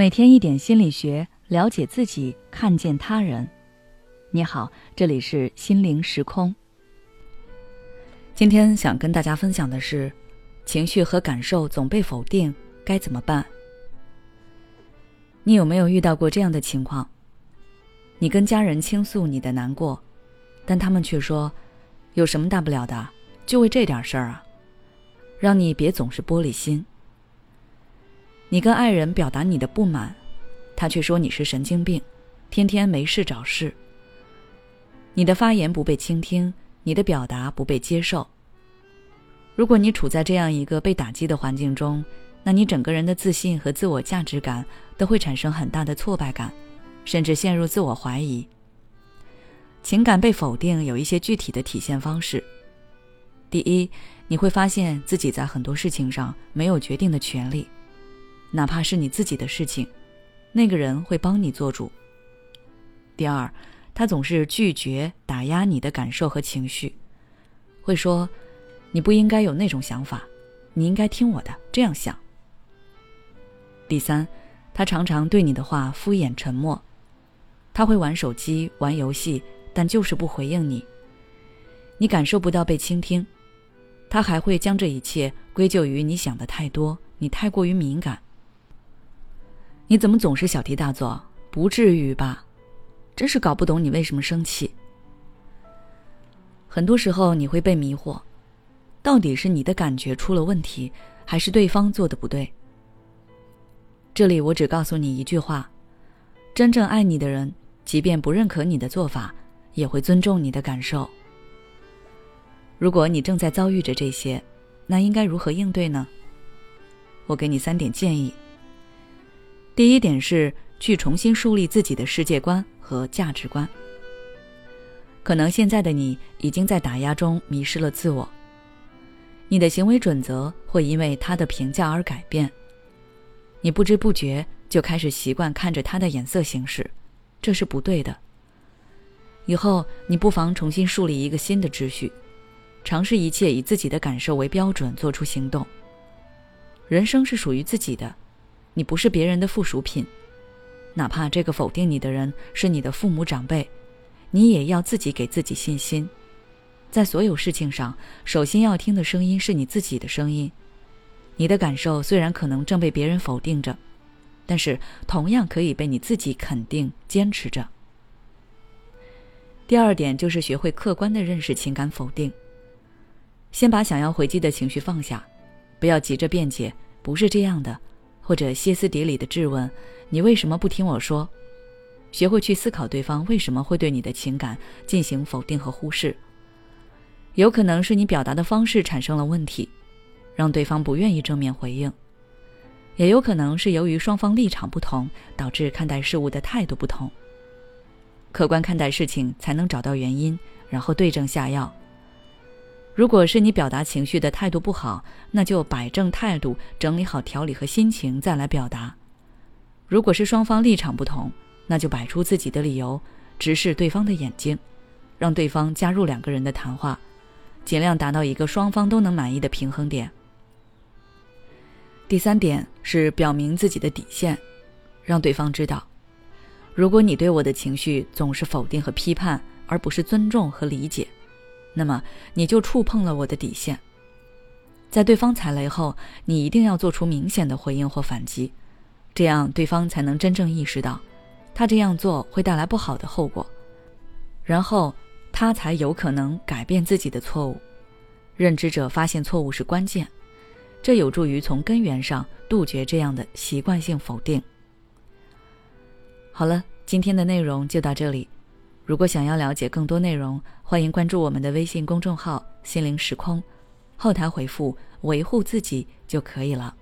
每天一点心理学，了解自己，看见他人。你好，这里是心灵时空。今天想跟大家分享的是，情绪和感受总被否定，该怎么办？你有没有遇到过这样的情况？你跟家人倾诉你的难过，但他们却说：“有什么大不了的？就为这点事儿啊！”让你别总是玻璃心。你跟爱人表达你的不满，他却说你是神经病，天天没事找事。你的发言不被倾听，你的表达不被接受。如果你处在这样一个被打击的环境中，那你整个人的自信和自我价值感都会产生很大的挫败感，甚至陷入自我怀疑。情感被否定有一些具体的体现方式。第一，你会发现自己在很多事情上没有决定的权利。哪怕是你自己的事情，那个人会帮你做主。第二，他总是拒绝打压你的感受和情绪，会说：“你不应该有那种想法，你应该听我的，这样想。”第三，他常常对你的话敷衍沉默，他会玩手机、玩游戏，但就是不回应你。你感受不到被倾听，他还会将这一切归咎于你想的太多，你太过于敏感。你怎么总是小题大做？不至于吧？真是搞不懂你为什么生气。很多时候你会被迷惑，到底是你的感觉出了问题，还是对方做的不对？这里我只告诉你一句话：真正爱你的人，即便不认可你的做法，也会尊重你的感受。如果你正在遭遇着这些，那应该如何应对呢？我给你三点建议。第一点是去重新树立自己的世界观和价值观。可能现在的你已经在打压中迷失了自我，你的行为准则会因为他的评价而改变，你不知不觉就开始习惯看着他的眼色行事，这是不对的。以后你不妨重新树立一个新的秩序，尝试一切以自己的感受为标准做出行动。人生是属于自己的。你不是别人的附属品，哪怕这个否定你的人是你的父母长辈，你也要自己给自己信心。在所有事情上，首先要听的声音是你自己的声音。你的感受虽然可能正被别人否定着，但是同样可以被你自己肯定、坚持着。第二点就是学会客观的认识情感否定。先把想要回击的情绪放下，不要急着辩解，不是这样的。或者歇斯底里的质问：“你为什么不听我说？”学会去思考对方为什么会对你的情感进行否定和忽视。有可能是你表达的方式产生了问题，让对方不愿意正面回应；也有可能是由于双方立场不同，导致看待事物的态度不同。客观看待事情，才能找到原因，然后对症下药。如果是你表达情绪的态度不好，那就摆正态度，整理好条理和心情再来表达。如果是双方立场不同，那就摆出自己的理由，直视对方的眼睛，让对方加入两个人的谈话，尽量达到一个双方都能满意的平衡点。第三点是表明自己的底线，让对方知道，如果你对我的情绪总是否定和批判，而不是尊重和理解。那么你就触碰了我的底线。在对方踩雷后，你一定要做出明显的回应或反击，这样对方才能真正意识到，他这样做会带来不好的后果，然后他才有可能改变自己的错误。认知者发现错误是关键，这有助于从根源上杜绝这样的习惯性否定。好了，今天的内容就到这里。如果想要了解更多内容，欢迎关注我们的微信公众号“心灵时空”，后台回复“维护自己”就可以了。